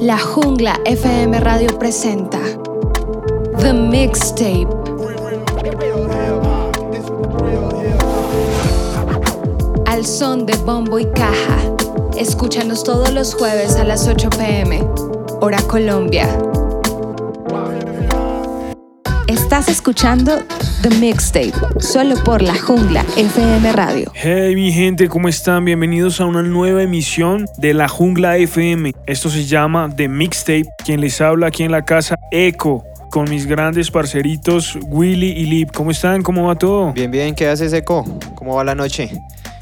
La Jungla FM Radio presenta The Mixtape. Al son de bombo y caja. Escúchanos todos los jueves a las 8 pm, hora Colombia. Estás escuchando The Mixtape, solo por la Jungla FM Radio. Hey mi gente, ¿cómo están? Bienvenidos a una nueva emisión de la Jungla FM. Esto se llama The Mixtape. Quien les habla aquí en la casa, Echo con mis grandes parceritos Willy y Lip. ¿Cómo están? ¿Cómo va todo? Bien, bien, ¿qué haces, Echo? ¿Cómo va la noche?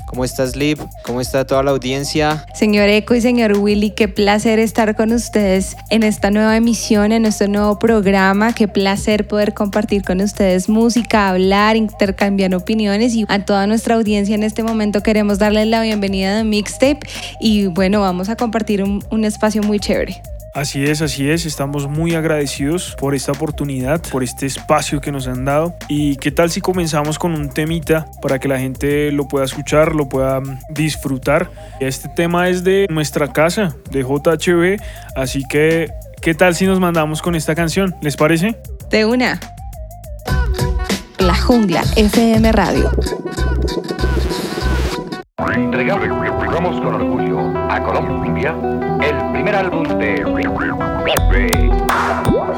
¿Cómo estás, Lip? ¿Cómo está toda la audiencia? Señor Eco y señor Willy, qué placer estar con ustedes en esta nueva emisión, en este nuevo programa. Qué placer poder compartir con ustedes música, hablar, intercambiar opiniones y a toda nuestra audiencia en este momento queremos darles la bienvenida de Mixtape y bueno, vamos a compartir un, un espacio muy chévere. Así es, así es. Estamos muy agradecidos por esta oportunidad, por este espacio que nos han dado. ¿Y qué tal si comenzamos con un temita para que la gente lo pueda escuchar, lo pueda mm, disfrutar? Este tema es de nuestra casa, de JHB. Así que, ¿qué tal si nos mandamos con esta canción? ¿Les parece? De una. La Jungla FM Radio. Entregamos con orgullo a Colombia el primer álbum de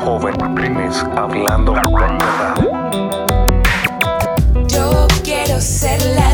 Jóvenes hablando verdad. Yo quiero ser la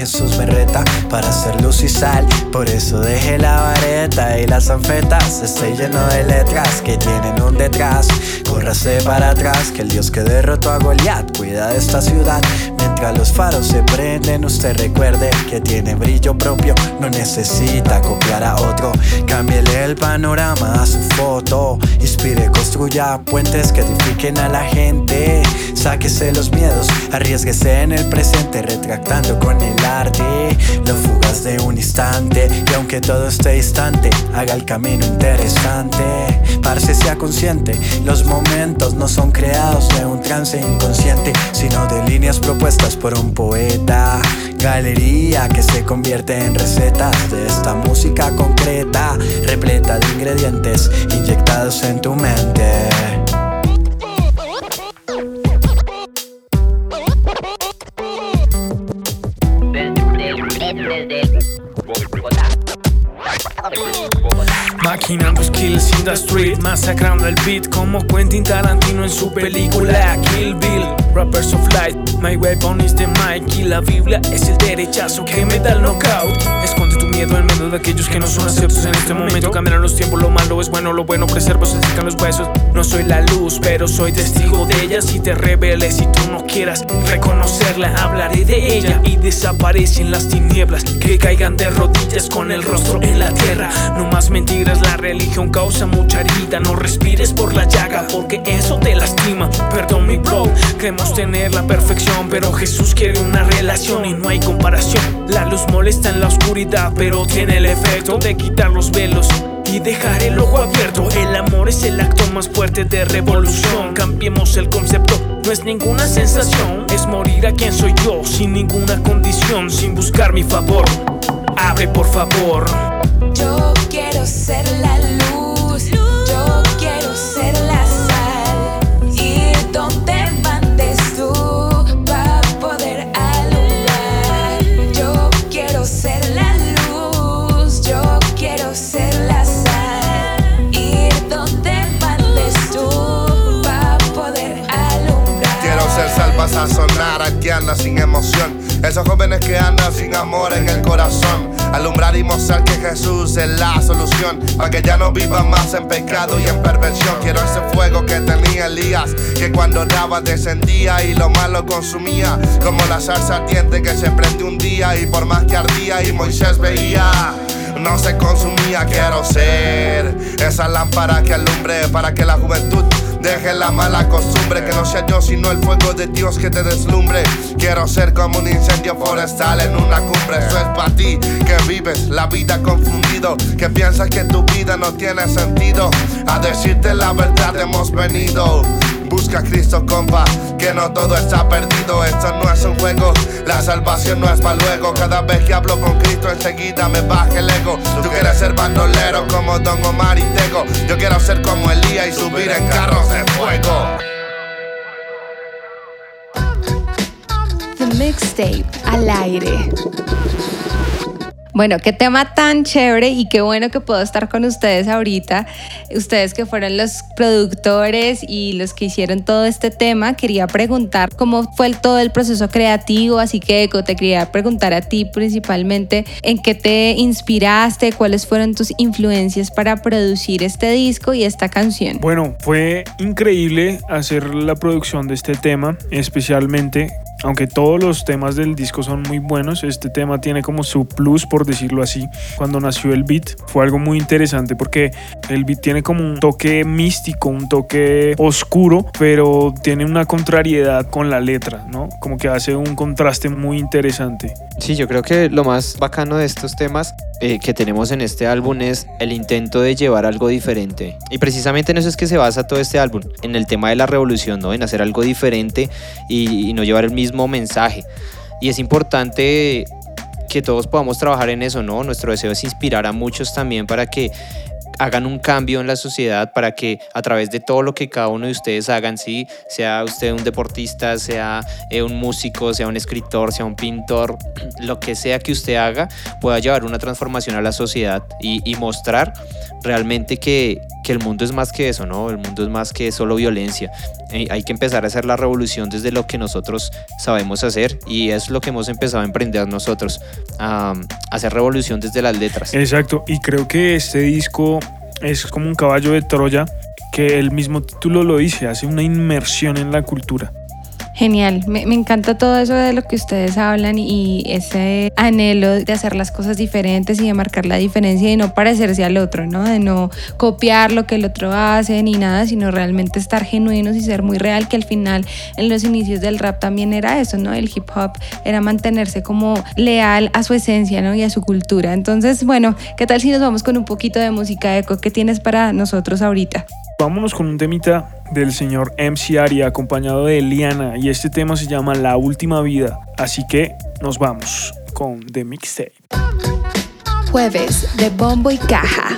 Jesús me reta para ser luz y sal. Por eso dejé la vareta y las anfetas. Estoy lleno de letras que tienen un detrás. Córrase para atrás, que el Dios que derrotó a Goliat cuida de esta ciudad. Mientras los faros se prenden, usted recuerde que tiene brillo propio. No necesita copiar a otro. Cámbiele el panorama a su foto. Inspire, construya puentes que edifiquen a la gente. Sáquese los miedos, arriesguese en el presente, retractando con el arte. Lo fugas de un instante. Y aunque todo esté distante, haga el camino interesante. Parce sea consciente, los momentos no son creados de un trance inconsciente, sino de líneas propuestas por un poeta. Galería que se convierte en recetas de esta música concreta, repleta de ingredientes inyectados en tu mente. Maquinando skills in the street, masacrando el beat como Quentin Tarantino en su película Kill Bill. Rappers of Light, my weapon is the mic y la Biblia es el derechazo que me da el knockout. Miedo en medio de aquellos que no son aceptos en este momento. Cambiarán los tiempos, lo malo es bueno, lo bueno preserva, se secan los huesos. No soy la luz, pero soy testigo de ella. Si te rebeles y tú no quieras reconocerla, hablaré de ella y desaparecen las tinieblas. Que caigan de rodillas con el rostro en la tierra. No más mentiras, la religión causa mucha herida. No respires por la llaga, porque eso te lastima. Perdón, mi bro, creemos tener la perfección, pero Jesús quiere una relación y no hay comparación. La luz molesta en la oscuridad, tiene el efecto de quitar los velos. Y dejar el ojo abierto. El amor es el acto más fuerte de revolución. Cambiemos el concepto, no es ninguna sensación. Es morir a quien soy yo, sin ninguna condición, sin buscar mi favor. Abre por favor. Yo quiero ser la luz, sazonar al que anda sin emoción. Esos jóvenes que andan sin amor en el corazón. Alumbrar y mostrar que Jesús es la solución. Para que ya no vivan más en pecado y en perversión. Quiero ese fuego que tenía Elías. Que cuando oraba descendía y lo malo consumía. Como la salsa ardiente que se prende un día. Y por más que ardía y Moisés veía no se consumía. Quiero ser esa lámpara que alumbre para que la juventud Deje la mala costumbre, que no sea yo sino el fuego de Dios que te deslumbre. Quiero ser como un incendio forestal en una cumbre. Eso es para ti que vives la vida confundido, que piensas que tu vida no tiene sentido. A decirte la verdad hemos venido. Busca a Cristo, compa, que no todo está perdido. Esto no es un juego, la salvación no es para luego. Cada vez que hablo con Cristo, enseguida me baja el ego. Tú quieres ser bandolero como Don Omar y Tego. Yo quiero ser como Elías y subir en carros de fuego. The Mixtape al aire. Bueno, qué tema tan chévere y qué bueno que puedo estar con ustedes ahorita. Ustedes que fueron los productores y los que hicieron todo este tema, quería preguntar cómo fue todo el proceso creativo, así que Eco, te quería preguntar a ti principalmente en qué te inspiraste, cuáles fueron tus influencias para producir este disco y esta canción. Bueno, fue increíble hacer la producción de este tema, especialmente aunque todos los temas del disco son muy buenos, este tema tiene como su plus, por decirlo así. Cuando nació el beat fue algo muy interesante porque el beat tiene como un toque místico, un toque oscuro, pero tiene una contrariedad con la letra, ¿no? Como que hace un contraste muy interesante. Sí, yo creo que lo más bacano de estos temas eh, que tenemos en este álbum es el intento de llevar algo diferente. Y precisamente en eso es que se basa todo este álbum, en el tema de la revolución, ¿no? En hacer algo diferente y, y no llevar el mismo mensaje. Y es importante que todos podamos trabajar en eso, ¿no? Nuestro deseo es inspirar a muchos también para que hagan un cambio en la sociedad para que a través de todo lo que cada uno de ustedes hagan, ¿sí? sea usted un deportista, sea eh, un músico, sea un escritor, sea un pintor, lo que sea que usted haga, pueda llevar una transformación a la sociedad y, mostrar realmente que, que, el mundo es más que eso, ¿no? El mundo es más que solo violencia. Eh, hay que empezar a hacer la revolución desde lo que nosotros sabemos hacer y es lo que hemos empezado a emprender nosotros, a, a hacer revolución desde las letras. Exacto, y creo que este disco es como un caballo de Troya que el mismo título lo dice, hace una inmersión en la cultura. Genial, me, encanta todo eso de lo que ustedes hablan y ese anhelo de hacer las cosas diferentes y de marcar la diferencia y no parecerse al otro, ¿no? De no copiar lo que el otro hace ni nada, sino realmente estar genuinos y ser muy real, que al final en los inicios del rap también era eso, ¿no? El hip hop era mantenerse como leal a su esencia, ¿no? Y a su cultura. Entonces, bueno, ¿qué tal si nos vamos con un poquito de música eco? ¿Qué tienes para nosotros ahorita? Vámonos con un temita del señor MC Aria acompañado de Eliana y este tema se llama La Última Vida. Así que nos vamos con The Mixtape. Jueves de Bombo y Caja.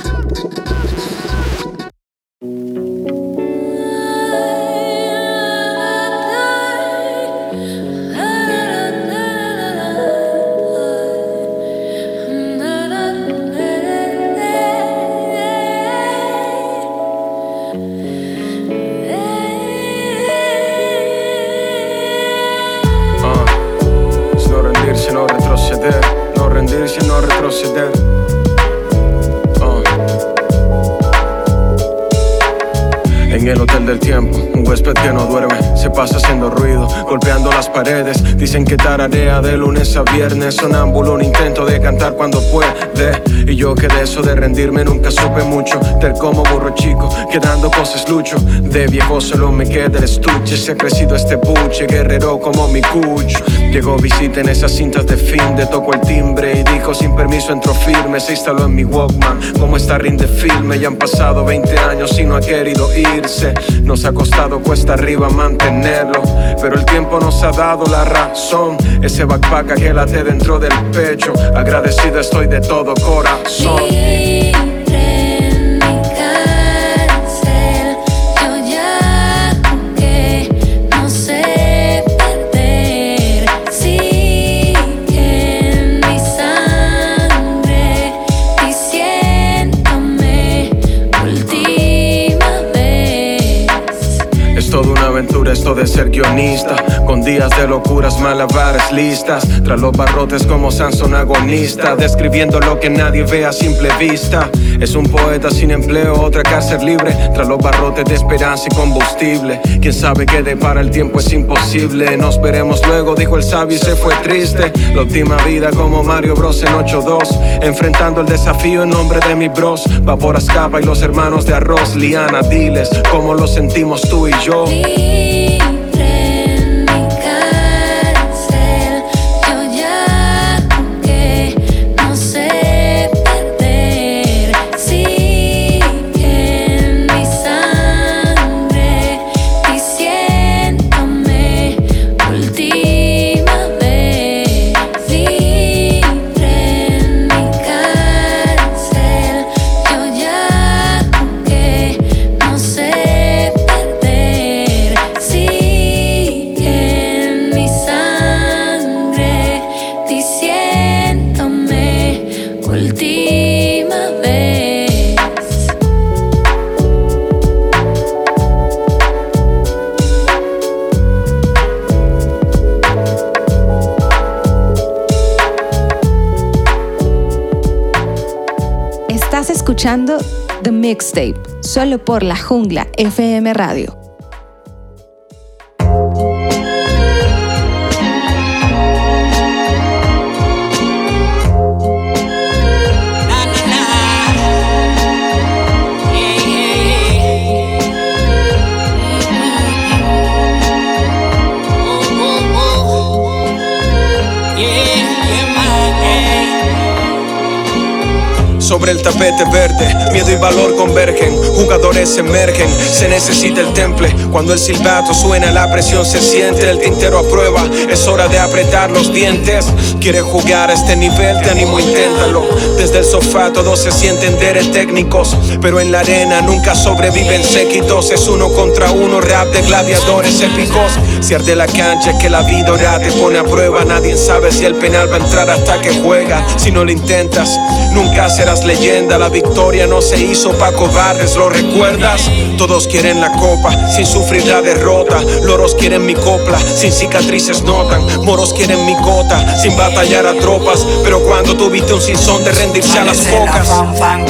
En el hotel del tiempo, un huésped que no duerme, se pasa haciendo ruido, golpeando las paredes. Dicen que tararea de lunes a viernes, sonámbulo, un intento de cantar cuando puede. Y yo que de eso de rendirme nunca supe mucho, del como burro chico, quedando cosas lucho. De viejo solo me queda el estuche, se ha crecido este buche, guerrero como mi cucho. Llegó visita en esas cintas de fin, de toco el timbre y dijo sin permiso entró firme, se instaló en mi Walkman, como esta rinde filme. Ya han pasado 20 años y no ha querido irse, nos ha costado cuesta arriba mantenerlo, pero el tiempo nos ha dado la razón. Ese backpack que late dentro del pecho, agradecido estoy de todo corazón. De ser guionista, con días de locuras, malabares listas, tras los barrotes como Sansón agonista, describiendo lo que nadie ve a simple vista. Es un poeta sin empleo, otra cárcel libre, tras los barrotes de esperanza y combustible. Quién sabe qué para el tiempo es imposible. Nos veremos luego, dijo el sabio y se fue triste. La última vida como Mario Bros en 8-2, enfrentando el desafío en nombre de mi bros. Vapor escapa y los hermanos de arroz, Liana, diles cómo lo sentimos tú y yo. Solo por la jungla FM Radio. Sobre el tapete verde. Miedo y valor convergen, jugadores emergen. Se necesita el temple. Cuando el silbato suena, la presión se siente. El tintero a prueba, es hora de apretar los dientes. Quieres jugar a este nivel, te animo, inténtalo. Desde el sofá todos se sienten deres técnicos, pero en la arena nunca sobreviven séquitos. Es uno contra uno, rap de gladiadores épicos. Si arde la cancha, que la vida ahora te pone a prueba. Nadie sabe si el penal va a entrar hasta que juega. Si no lo intentas, nunca serás leyenda, la victoria no se hizo pa' cobardes, ¿lo recuerdas? Todos quieren la copa, sin sufrir la derrota. Loros quieren mi copla, sin cicatrices notan. Moros quieren mi cota, sin batallar a tropas. Pero cuando tuviste un sinzón de rendirse a las focas.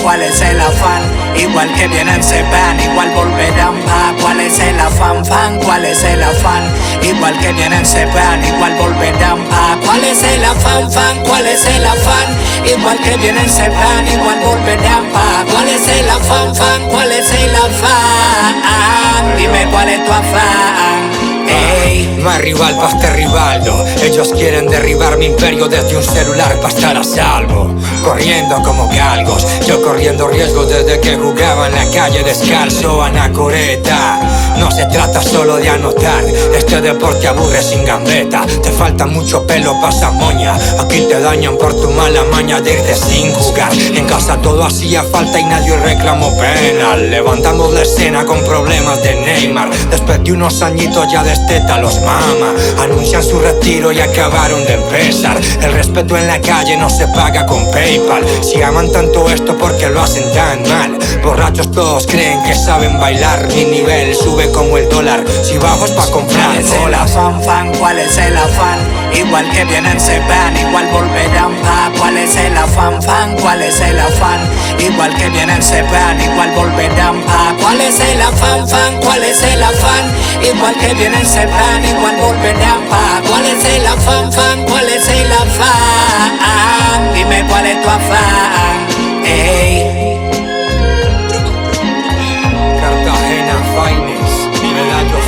¿Cuál es el afán? Igual que vienen se van, igual volverán pa' ¿Cuál es el afán, fan? ¿Cuál es el afán? Igual que vienen se van, igual volverán pa' ¿Cuál es el afán, fan? ¿Cuál es el afán? Igual que vienen se van, igual volverán pa' ¿Cuál es el afán, fan? ¿Cuál es el afán? Dime cuál es tu afán Ey, más rival pa' este rivaldo. Ellos quieren derribar mi imperio desde un celular para estar a salvo. Corriendo como galgos, yo corriendo riesgos desde que jugaba en la calle descalzo, anacoreta. No se trata solo de anotar, este deporte aburre sin gambeta. Te falta mucho pelo, pasa moña. Aquí te dañan por tu mala maña de irte sin jugar. En casa todo hacía falta y nadie reclamó penal. Levantamos la escena con problemas de Neymar. Después de unos añitos ya de teta los mama. Anuncian su retiro y acabaron de empezar. El respeto en la calle no se paga con PayPal. Si aman tanto esto, porque lo hacen tan mal? Borrachos todos creen que saben bailar. Mi nivel sube como el dólar. Si bajo es pa' comprar ¿Cuál es el afán, fan? ¿Cuál es el afán? Igual que vienen se van, igual volverán pa' ¿Cuál es el afán, fan? ¿Cuál es el afán? Igual que vienen se van, igual volverán pa' ¿Cuál es el afán, fan? ¿Cuál es el afán? Igual que vienen se van, igual volverán pa' ¿Cuál es el afán, fan? ¿Cuál es el afán? Dime cuál es tu afán, ey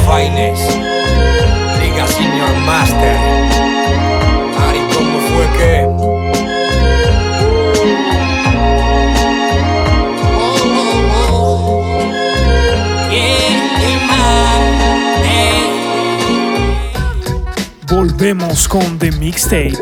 Finest, Liga Senior Master. Ari, ¿cómo fue que? Volvemos con The Mixtape.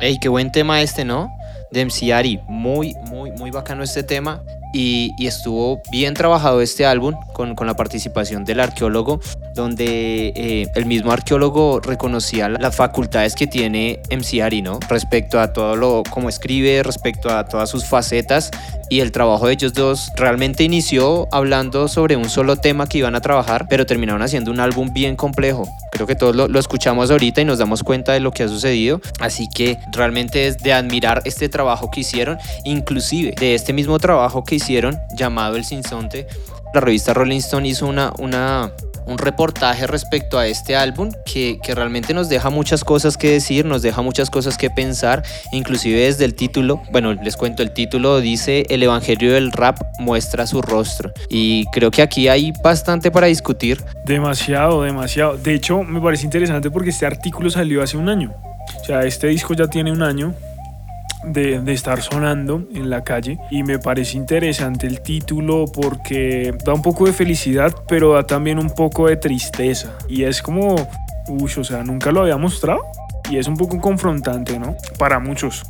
Ey, qué buen tema este, ¿no? De MC Ari. Muy, muy, muy bacano este tema. Y, y estuvo bien trabajado este álbum con, con la participación del arqueólogo, donde eh, el mismo arqueólogo reconocía las facultades que tiene MC Ari, ¿no? Respecto a todo lo, como escribe, respecto a todas sus facetas y el trabajo de ellos dos realmente inició hablando sobre un solo tema que iban a trabajar, pero terminaron haciendo un álbum bien complejo. Creo que todos lo, escuchamos ahorita y nos damos cuenta de lo que ha sucedido, así que realmente es de admirar este trabajo que hicieron, inclusive de este mismo trabajo que hicieron llamado El Sinsonte. La revista Rolling Stone hizo una, una, un reportaje respecto a este álbum que, que, realmente nos deja muchas cosas que decir, nos deja muchas cosas que pensar, inclusive desde el título, bueno, les cuento, el título dice El Evangelio del Rap muestra su rostro y creo que aquí hay bastante para discutir. Demasiado, demasiado. De hecho, me parece interesante porque este artículo salió hace un año. O sea, este disco ya tiene un año, de, estar sonando en la calle y me parece interesante el título porque da un poco de felicidad pero da también un poco de tristeza y es como, uy, o sea, nunca lo había mostrado y es un poco confrontante, ¿no? Para muchos,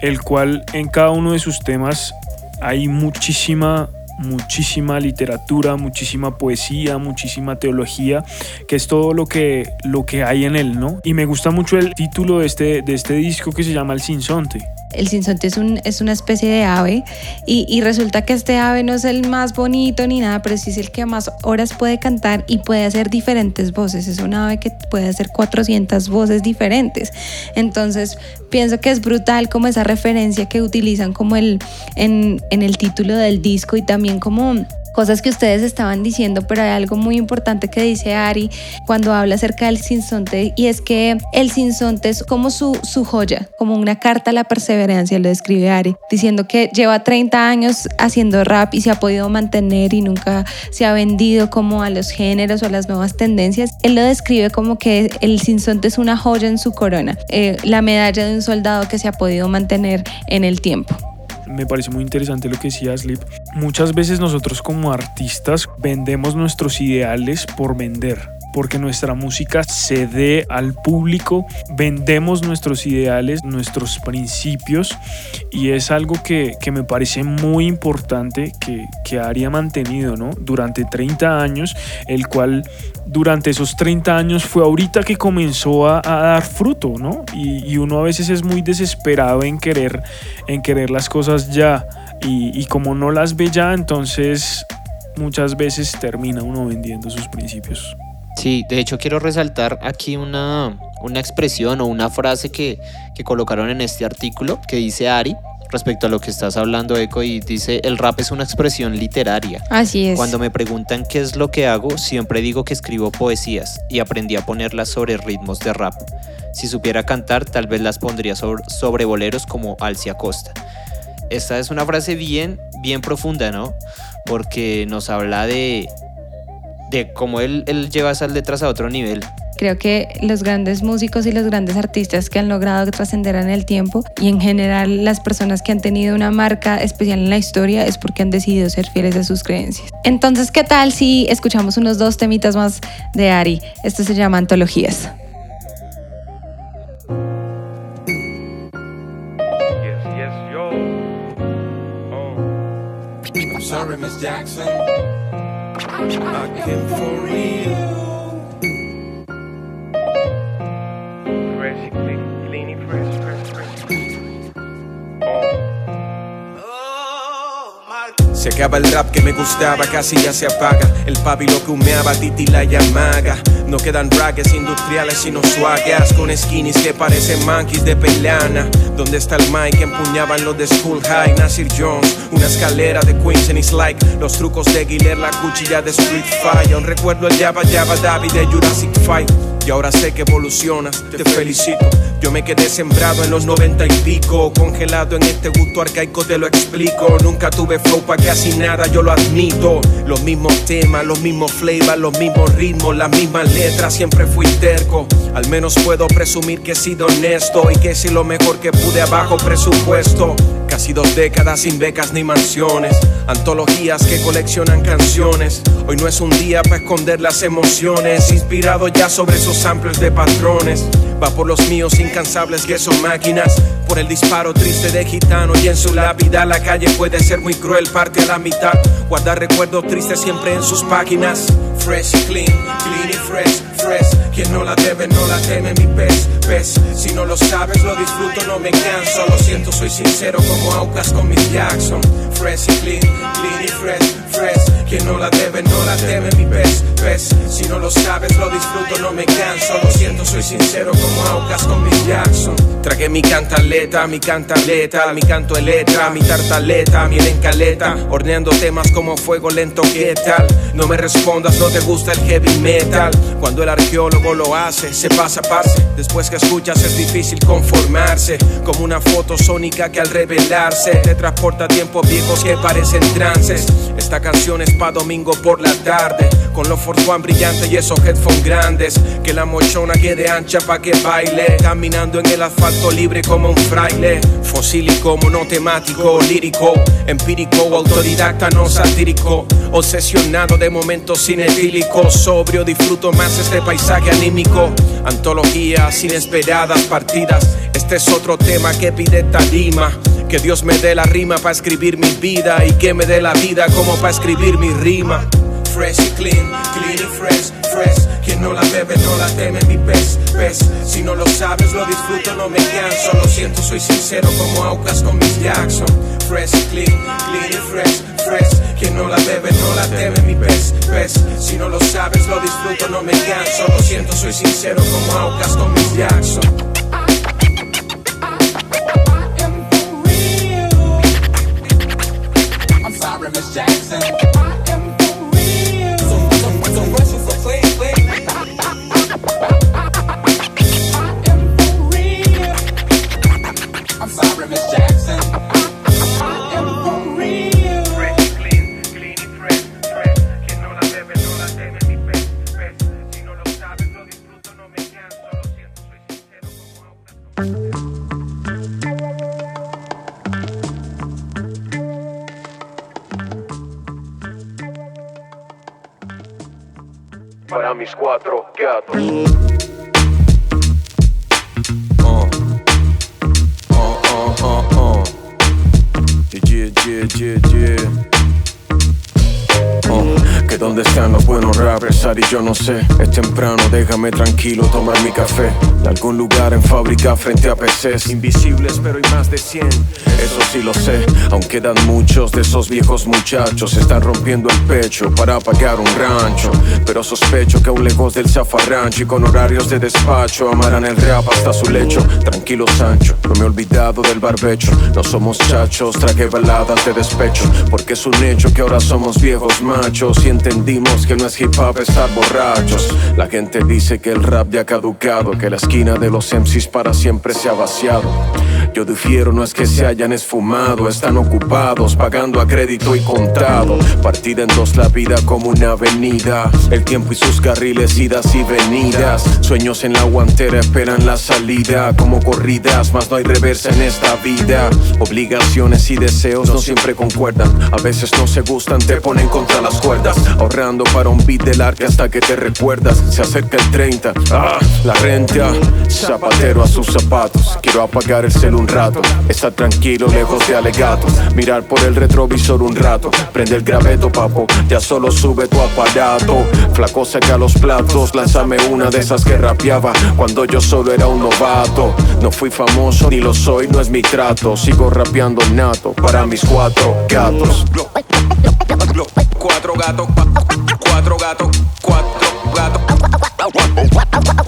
el cual en cada uno de sus temas hay muchísima muchísima literatura, muchísima poesía, muchísima teología, que es todo lo que, lo que hay en él, ¿no? Y me gusta mucho el título de este, de este disco que se llama El Sinsonte. El sinsonte es, un, una especie de ave y, resulta que este ave no es el más bonito ni nada, pero sí es el que más horas puede cantar y puede hacer diferentes voces. Es una ave que puede hacer 400 voces diferentes. Entonces pienso que es brutal como esa referencia que utilizan como el, en el título del disco y también como cosas que ustedes estaban diciendo, pero hay algo muy importante que dice Ari cuando habla acerca del sinsonte y es que el sinsonte es como su, su joya, como una carta a la perseverancia, lo describe Ari, diciendo que lleva 30 años haciendo rap y se ha podido mantener y nunca se ha vendido como a los géneros o a las nuevas tendencias. Él lo describe como que el sinsonte es una joya en su corona, eh, la medalla de un soldado que se ha podido mantener en el tiempo me parece muy interesante lo que decía Slip. Muchas veces nosotros como artistas vendemos nuestros ideales por vender porque nuestra música se dé al público, vendemos nuestros ideales, nuestros principios y es algo que, que me parece muy importante que, que Ari ha mantenido ¿no? durante 30 años, el cual durante esos 30 años fue ahorita que comenzó a, dar fruto, ¿no? Y, uno a veces es muy desesperado en querer, en querer las cosas ya y como no las ve ya, entonces muchas veces termina uno vendiendo sus principios. Sí, de hecho quiero resaltar aquí una, una expresión o una frase que, que, colocaron en este artículo que dice Ari respecto a lo que estás hablando, Eco, y dice, el rap es una expresión literaria. Así es. Cuando me preguntan qué es lo que hago, siempre digo que escribo poesías y aprendí a ponerlas sobre ritmos de rap. Si supiera cantar, tal vez las pondría sobre, sobre boleros como Alcia Costa. Esta es una frase bien, bien profunda, ¿no? Porque nos habla de, de cómo él, él lleva esas letras a otro nivel. Creo que los grandes músicos y los grandes artistas que han logrado trascender en el tiempo y en general las personas que han tenido una marca especial en la historia es porque han decidido ser fieles a sus creencias. Entonces, ¿qué tal si escuchamos unos dos temitas más de Ari? Esto se llama Antologías. Yes, yes, yo. Oh. I'm sorry, Miss Jackson. I came for real. Fresh, Se acaba el rap que me gustaba, casi ya se apaga. El papi que humeaba, Titi la llamaga. No quedan raques industriales sino swagas con skinnies que parecen monkeys de pelana. ¿Dónde está el mic que empuñaban los de School High? Nasir Jones, una escalera de Queens and like los trucos de Guiller, la cuchilla de Street Fight. Aún recuerdo el Java Java David de Jurassic Fight. Y ahora sé que evolucionas, te felicito. Yo me quedé sembrado en los noventa y pico, congelado en este gusto arcaico, te lo explico. Nunca tuve flow pa' casi nada, yo lo admito. Los mismos temas, los mismos flavors, los mismos ritmos, las mismas letras, siempre fui terco. Al menos puedo presumir que he sido honesto y que si lo mejor que pude abajo presupuesto. Casi dos décadas sin becas ni mansiones, antologías que coleccionan canciones. Hoy no es un día para esconder las emociones, inspirado ya sobre esos samples de patrones. Va por los míos incansables que son máquinas, por el disparo triste de gitano y en su lápida la calle puede ser muy cruel, parte a la mitad. Guardar recuerdos tristes siempre en sus páginas. Fresh clean, clean y fresh, fresh. Quien no la debe, no la teme, mi pez, pez. Si no lo sabes, lo disfruto, no me canso. Lo siento, soy sincero como Aucas con mis Jackson. Fresh y clean, clean y fresh, fresh. Quien no la debe, no la teme, mi pez, pez. Si no lo sabes, lo disfruto, no me canso. Lo siento, soy sincero como Aucas con mis Jackson. Tragué mi cantaleta, mi cantaleta, mi canto de letra, mi tartaleta, mi encaleta. Horneando temas como fuego lento, ¿qué tal? No me respondas, no te gusta el heavy metal. Cuando el arqueólogo lo hace, se pasa a pase. Después que escuchas es difícil conformarse. Como una foto sónica que al revelarse te transporta a tiempos viejos que parecen trances. Esta canción es pa' domingo por la tarde. Con los Ford One brillante y esos headphones grandes. Que la mochona quede ancha pa' que baile. Caminando en el asfalto libre como un fraile. Fosílico, monotemático, lírico, empírico, autodidacta, no satírico. Obsesionado de momentos cinetílicos. Sobrio, disfruto más este paisaje anímico. Antologías inesperadas, partidas. Este es otro tema que pide tarima. Que Dios me dé la rima para escribir mi vida y que me dé la vida como para escribir mi rima. Fresh y clean, clean y fresh, fresh. Quien no la bebe no la teme, mi pez, pez. Si no lo sabes, lo disfruto, no me canso. Lo siento, soy sincero como Aucas con mis Jackson. Fresh y clean, clean y fresh, fresh. Quien no la bebe no la teme, mi pez, pez. Si no lo sabes, lo disfruto, no me canso. Lo siento, soy sincero como Aucas con mis Jackson. I'm sorry, Miss Jackson. Para mis cuatro gatos. Ari, yo no sé. Es temprano, déjame tranquilo tomar mi café. De algún lugar en fábrica frente a PCs. Invisibles, pero hay más de 100. Eso sí lo sé, aún quedan muchos de esos viejos muchachos. Están rompiendo el pecho para pagar un rancho. Pero sospecho que aún lejos del zafarrancho y con horarios de despacho amarán el rap hasta su lecho. Tranquilo, Sancho, no me he olvidado del barbecho. No somos chachos, traje baladas de despecho. Porque es un hecho que ahora somos viejos machos y entendimos que no es hip hop borrachos. La gente dice que el rap ya ha caducado, que la esquina de los MCs para siempre se ha vaciado. Yo difiero, no es que se hayan esfumado, están ocupados, pagando a crédito y contado. Partida en dos la vida como una avenida, el tiempo y sus carriles, idas y venidas. Sueños en la guantera esperan la salida, como corridas, mas no hay reversa en esta vida. Obligaciones y deseos no siempre concuerdan, a veces no se gustan, te ponen contra las cuerdas. Ahorrando para un beat del arte hasta que te recuerdas, se acerca el 30, ah, la renta, zapatero a sus zapatos. Quiero apagar el cel un estar tranquilo lejos de alegatos, mirar por el retrovisor un rato, prende el graveto papo, ya solo sube tu aparato. Flaco saca los platos, lánzame una de esas que rapeaba cuando yo solo era un novato. No fui famoso ni lo soy, no es mi trato, sigo rapeando nato para mis cuatro gatos. Cuatro gatos, cuatro gatos, cuatro gatos.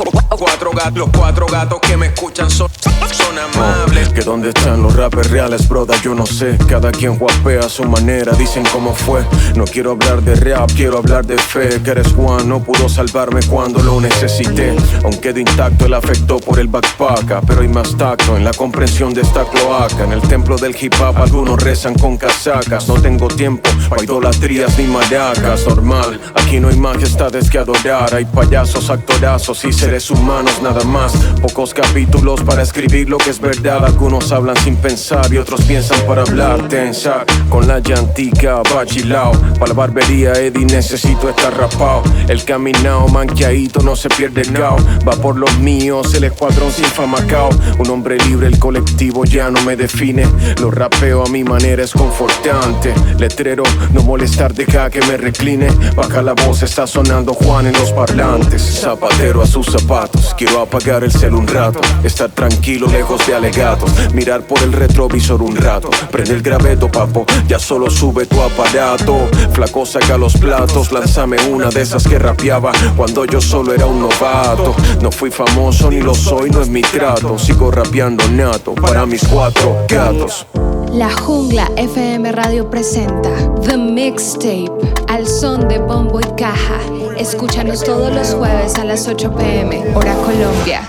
Los cuatro gatos que me escuchan son, son amables. Que dónde están los rappers reales, broda, yo no sé. Cada quien guapea a su manera, dicen cómo fue. No quiero hablar de rap, quiero hablar de fe. Que eres Juan, no pudo salvarme cuando lo necesité. Aunque de intacto el afectó por el backpack, pero hay más tacto en la comprensión de esta cloaca. En el templo del hip hop algunos rezan con casacas. No tengo tiempo para idolatrías ni maracas. Normal, aquí no hay majestades que adorar. Hay payasos, actorazos y seres humanos nada más. Pocos capítulos para escribir lo que es verdad. Algunos hablan sin pensar y otros piensan para hablar. Tensar con la llantica, bachilao. Para la barbería, Eddie, necesito estar rapado. El caminao, manqueadito, no se pierde el gao. Va por los míos, el escuadrón sin famacao. Un hombre libre, el colectivo ya no me define. Lo rapeo a mi manera, es confortante. Letrero, no molestar, deja que me recline. Baja la voz, está sonando Juan en los parlantes. Zapatero a sus zapatos, quiero apagar el cel un rato. Estar tranquilo, lejos de alegatos. Mirar por el retrovisor un rato. Prende el graveto, papo, ya solo sube tu aparato. Flaco, saca los platos, lánzame una de esas que rapeaba cuando yo solo era un novato. No fui famoso ni lo soy, no es mi trato. Sigo rapeando nato para mis cuatro gatos. La Jungla FM Radio presenta The Mixtape al son de bombo y caja. Escúchanos todos los jueves a las 8 pm, hora Colombia.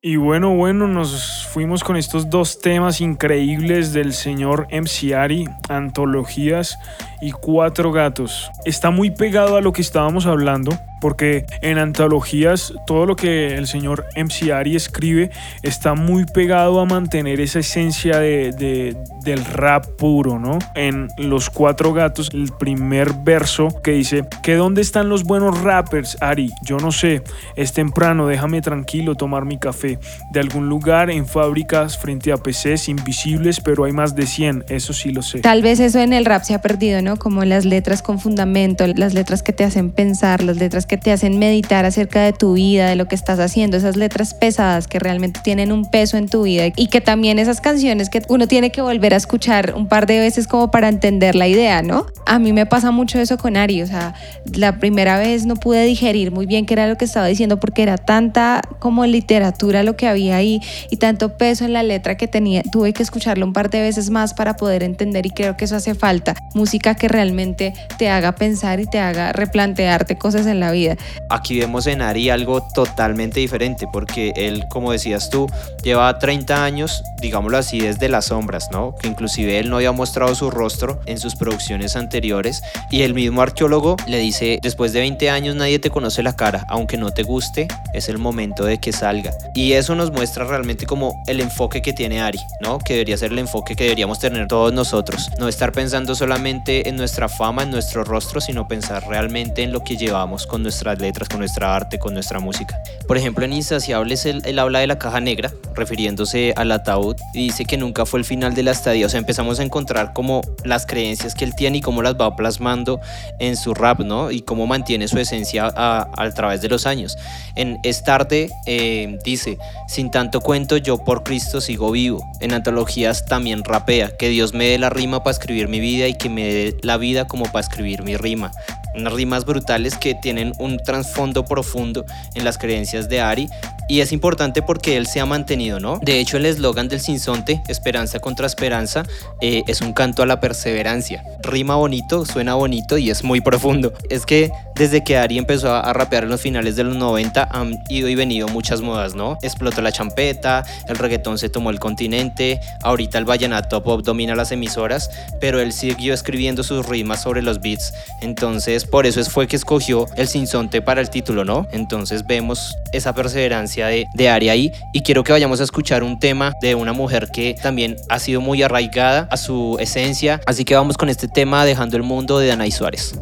Y bueno, bueno, nos fuimos con estos dos temas increíbles del señor Ari, antologías y cuatro gatos. Está muy pegado a lo que estábamos hablando, porque en antologías todo lo que el señor MC Ari escribe está muy pegado a mantener esa esencia de, de- del rap puro, ¿no? En Los Cuatro Gatos, el primer verso que dice, que dónde están los buenos rappers, Ari? Yo no sé, es temprano, déjame tranquilo tomar mi café. De algún lugar en fábricas frente a PCs invisibles, pero hay más de 100, eso sí lo sé. Tal vez eso en el rap se ha perdido, ¿no? Como las letras con fundamento, las letras que te hacen pensar, las letras que te hacen meditar acerca de tu vida, de lo que estás haciendo, esas letras pesadas que realmente tienen un peso en tu vida y que también esas canciones que uno tiene que volver a escuchar un par de veces como para entender la idea, ¿no? A mí me pasa mucho eso con Ari, o sea, la primera vez no pude digerir muy bien qué era lo que estaba diciendo porque era tanta como literatura lo que había ahí y tanto peso en la letra que tenía, tuve que escucharlo un par de veces más para poder entender y creo que eso hace falta, música que realmente te haga pensar y te haga replantearte cosas en la vida. Aquí vemos en Ari algo totalmente diferente, porque él, como decías tú, lleva 30 años, digámoslo así, desde las sombras, ¿no? Que inclusive él no había mostrado su rostro en sus producciones anteriores y el mismo arqueólogo le dice, después de 20 años nadie te conoce la cara, aunque no te guste, es el momento de que salga. Y eso nos muestra realmente como el enfoque que tiene Ari, ¿no? Que debería ser el enfoque que deberíamos tener todos nosotros, no estar pensando solamente en nuestra fama, en nuestro rostro, sino pensar realmente en lo que llevamos con nuestras letras, con nuestra arte, con nuestra música. Por ejemplo, en Insaciables él, él habla de la caja negra, refiriéndose al ataúd, y dice que nunca fue el final de la estadía. O sea, empezamos a encontrar como las creencias que él tiene y cómo las va plasmando en su rap, ¿no? Y cómo mantiene su esencia a, a través de los años. En Es tarde eh, dice, sin tanto cuento yo por Cristo sigo vivo. En antologías también rapea, que Dios me dé la rima para escribir mi vida y que me dé la vida como para escribir mi rima. Unas rimas brutales que tienen un trasfondo profundo en las creencias de Ari y es importante porque él se ha mantenido, ¿no? De hecho, el eslogan del Sinsonte, Esperanza contra Esperanza, eh, es un canto a la perseverancia. Rima bonito, suena bonito y es muy profundo. Es que desde que Ari empezó a, rapear en los finales de los 90 han ido y venido muchas modas, ¿no? Explotó la champeta, el reggaetón se tomó el continente, ahorita el vallenato pop domina las emisoras, pero él siguió escribiendo sus rimas sobre los beats. Entonces, por eso es- fue que escogió el Sinsonte para el título, ¿no? Entonces vemos esa perseverancia de, de Ari ahí y quiero que vayamos a escuchar un tema de una mujer que también ha sido muy arraigada a su esencia. Así que vamos con este tema Dejando el Mundo de Danay Suárez,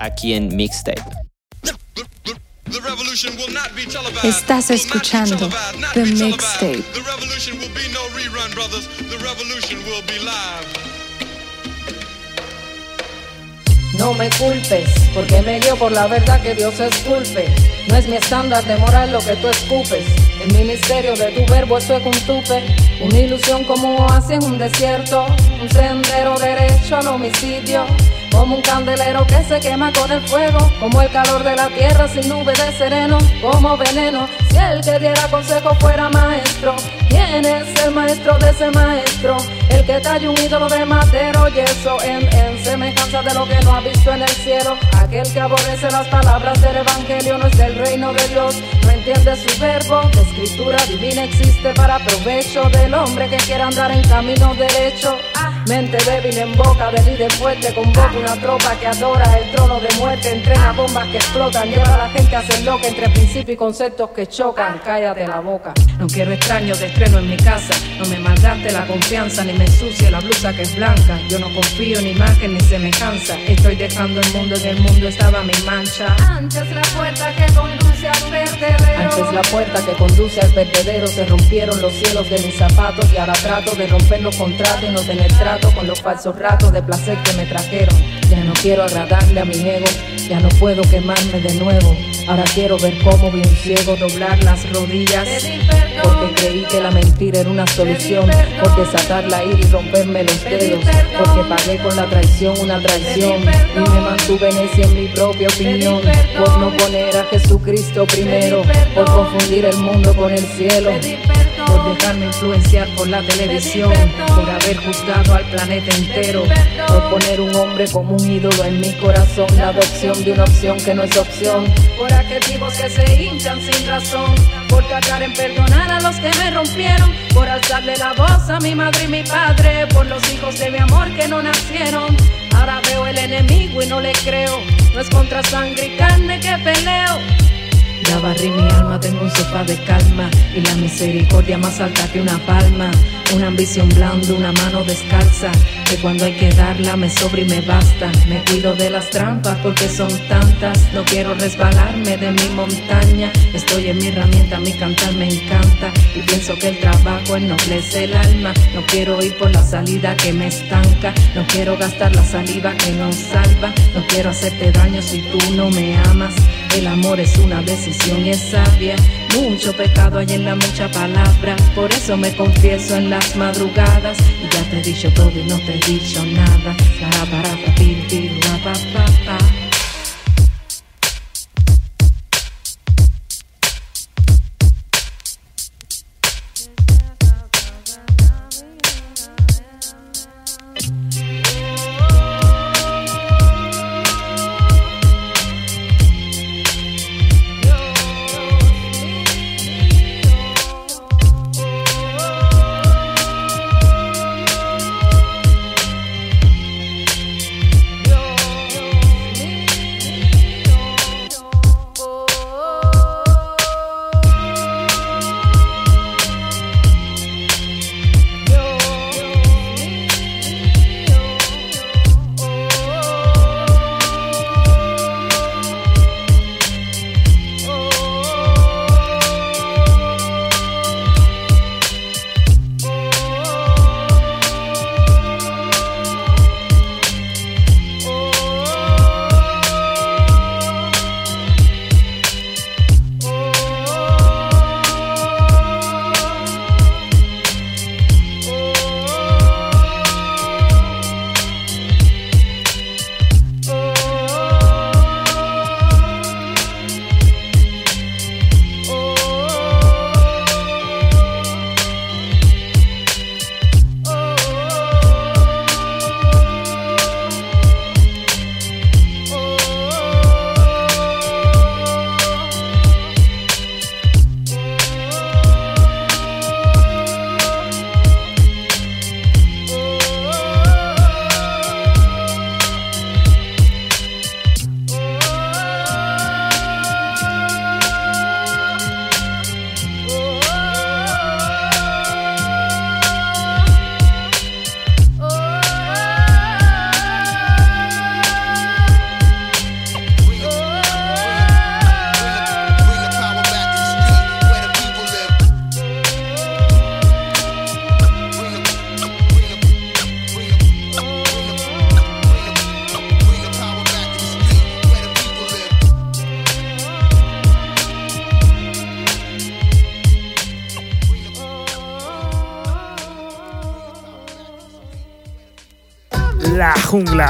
aquí en Mixtape. Estás escuchando The Mixtape. No me culpes, porque me dio por la verdad que Dios esculpe. No es mi estándar de moral lo que tú escupes. El ministerio de tu verbo es un tupe. Una ilusión como hacia en un desierto. Un sendero derecho al homicidio. Como un candelero que se quema con el fuego. Como el calor de la tierra sin nube de sereno. Como veneno. Si el que diera consejo fuera maestro. ¿Quién es el maestro de ese maestro? El que trae un ídolo de madero y eso en, en semejanza de lo que no ha visto en el cielo. Aquel que aborrece las palabras del evangelio no es del reino de Dios, no entiende su verbo. La escritura divina existe para provecho del hombre que quiera andar en camino derecho. Mente débil en boca de líder fuerte, convoca una tropa que adora el trono de muerte, entrena bombas que explotan, lleva a la gente a ser loca entre principios y conceptos que chocan. Cállate la boca. No quiero extraños de estreno en mi casa, no me malgaste la confianza ni me ensucie la blusa que es blanca. Yo no confío en imagen ni semejanza, estoy dejando el mundo, en el mundo estaba mi mancha. Antes la puerta que. Antes la puerta que conduce al vertedero se rompieron los cielos de mis zapatos y ahora trato de romper los contratos y no tener trato con los falsos ratos de placer que me trajeron. Ya no quiero agradarle a mi ego, ya no puedo quemarme de nuevo. Ahora quiero ver cómo vi un ciego doblar las rodillas. Porque creí que la mentira era una solución. Por desatar la ira y romperme los dedos. Porque pagué con la traición una traición. Y me mantuve necia en mi propia opinión. Por no poner a Jesucristo primero. Por confundir el mundo con el cielo. Dejarme influenciar por la televisión. Por haber juzgado al planeta entero. Por poner un hombre como un ídolo en mi corazón. La adopción de una opción que no es opción. Por adjetivos que se hinchan sin razón. Por tratar en perdonar a los que me rompieron. Por alzarle la voz a mi madre y mi padre. Por los hijos de mi amor que no nacieron. Ahora veo el enemigo y no le creo. No es contra sangre y carne que peleo. Ya barrí mi alma, tengo un sofá de calma y la misericordia más alta que una palma. Una ambición blanda, una mano descalza, que cuando hay que darla me sobra y me basta. Me cuido de las trampas porque son tantas, no quiero resbalarme de mi montaña. Estoy en mi herramienta, mi cantar me encanta y pienso que el trabajo ennoblece el alma. No quiero ir por la salida que me estanca, no quiero gastar la saliva que nos salva. No quiero hacerte daño si tú no me amas. El amor es una decisión y es sabia. Mucho pecado hay en la mucha palabra. Por eso me confieso en las madrugadas. Y ya te he dicho todo y no te he dicho nada. Para, para, pa, pi, pi, ra, pa,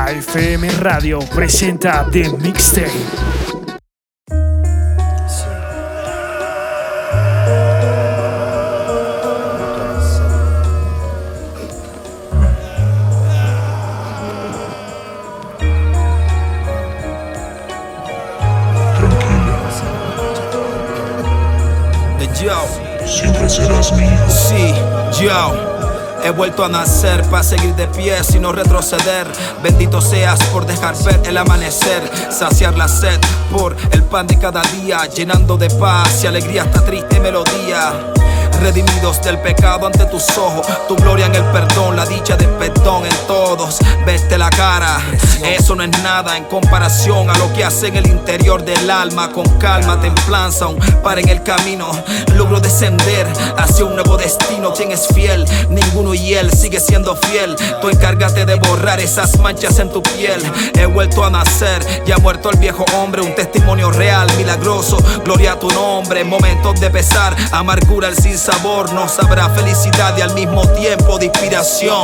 Jungla FM Radio presenta The Mixtape. Yo, Siempre serás mío. sí, yo. He vuelto a nacer para seguir de pie y no retroceder. Bendito seas por dejar ver el amanecer, saciar la sed por el pan de cada día, llenando de paz y alegría esta triste melodía redimidos del pecado ante tus ojos. Tu gloria en el perdón, la dicha de perdón en todos. Vete la cara, eso no es nada en comparación a lo que hace en el interior del alma. Con calma, templanza, un par en el camino. Logro descender hacia un nuevo destino. Quien es fiel, ninguno y él sigue siendo fiel. Tú encárgate de borrar esas manchas en tu piel. He vuelto a nacer, ya muerto el viejo hombre. Un testimonio real, milagroso. Gloria a tu nombre. Momentos de pesar, amargura el sin sabor, no sabrá felicidad y al mismo tiempo de inspiración.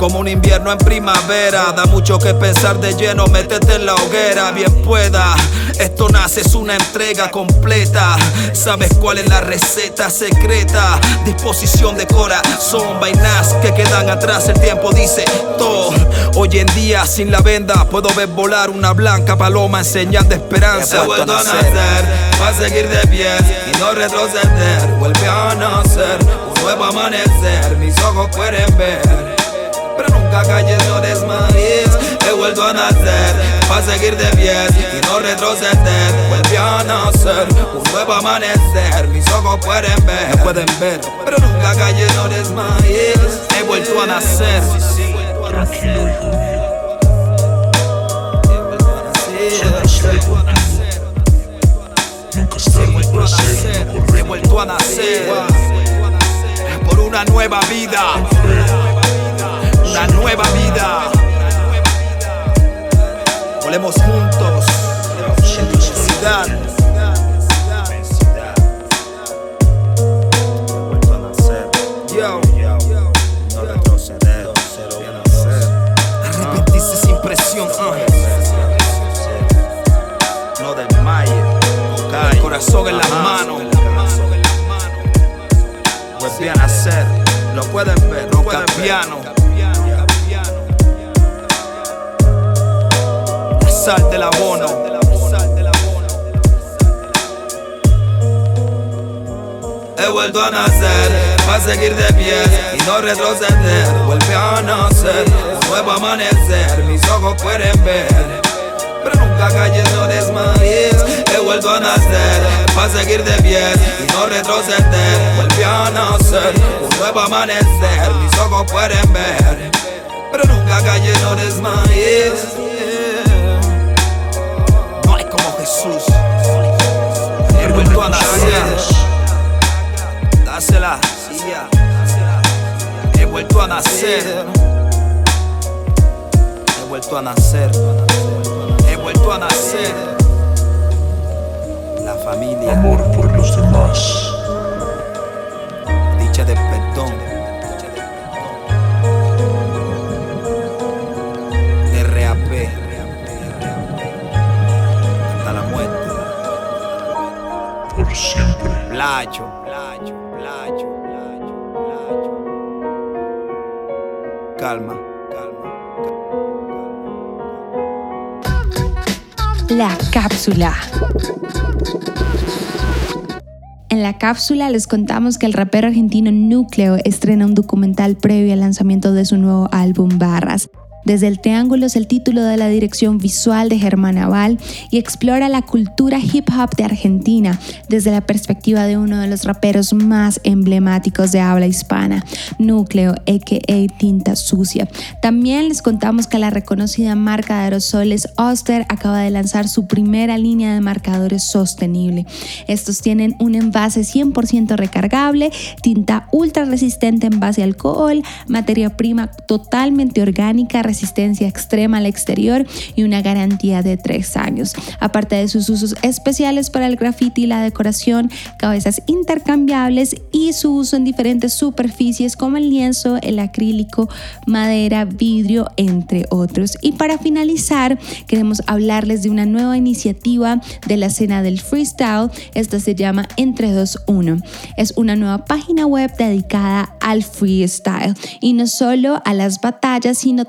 Como un invierno en primavera, da mucho que pensar de lleno, métete en la hoguera, bien pueda. Esto nace, es una entrega completa. ¿Sabes cuál es la receta secreta? Disposición de corazón, vainas que quedan atrás, el tiempo dice todo. Hoy en día, sin la venda, puedo ver volar una blanca paloma en señal de esperanza. He vuelto a nacer, va a seguir de pie y no retroceder. Vuelve a nacer, un nuevo amanecer, mis ojos pueden ver pero nunca calles, no desmayes. He vuelto a nacer, para seguir de pie y no retroceder. Vuelve a nacer, un nuevo amanecer. Mis ojos pueden ver, no pueden ver, pero nunca calles, no desmayes. He vuelto a nacer. Tranquilo, hijo Nunca es tarde para hacer, he vuelto a nacer por una nueva vida una nueva vida. Volemos juntos. Felicidad. Yo, no retroceder, arrepentirse sin presión. Uh. No desmaye, el corazón en las manos. Vuelve a nacer, lo pueden ver, roca piano. Sal del abono. He vuelto a nacer, para seguir de pie y no retroceder. Vuelve a nacer, un nuevo amanecer, mis ojos pueden ver. Pero nunca calles, no desmayes. He vuelto a nacer, para seguir de pie y no retroceder. Vuelve a nacer, un nuevo amanecer, mis ojos pueden ver. Pero nunca calles, no desmayes. He vuelto a nacer. Dásela, He vuelto a nacer. He vuelto a nacer. He vuelto a nacer. La familia. Amor por los demás. Dicha de perdón. Playo. Calma, calma, La cápsula. En la cápsula les contamos que el rapero argentino Núcleo estrena un documental previo al lanzamiento de su nuevo álbum Barras. Desde el Triángulo es el título de la dirección visual de Germán Aval y explora la cultura hip hop de Argentina desde la perspectiva de uno de los raperos más emblemáticos de habla hispana, Núcleo, a.k.a. Tinta Sucia. También les contamos que la reconocida marca de aerosoles Oster acaba de lanzar su primera línea de marcadores sostenible. Estos tienen un envase 100% recargable, tinta ultra resistente en base a alcohol, materia prima totalmente orgánica, resistencia extrema al exterior y una garantía de tres años. Aparte de sus usos especiales para el graffiti y la decoración, cabezas intercambiables y su uso en diferentes superficies como el lienzo, el acrílico, madera, vidrio, entre otros. Y para finalizar, queremos hablarles de una nueva iniciativa de la escena del freestyle. Esta se llama Entre 2-1. Es una nueva página web dedicada al freestyle y no solo a las batallas, sino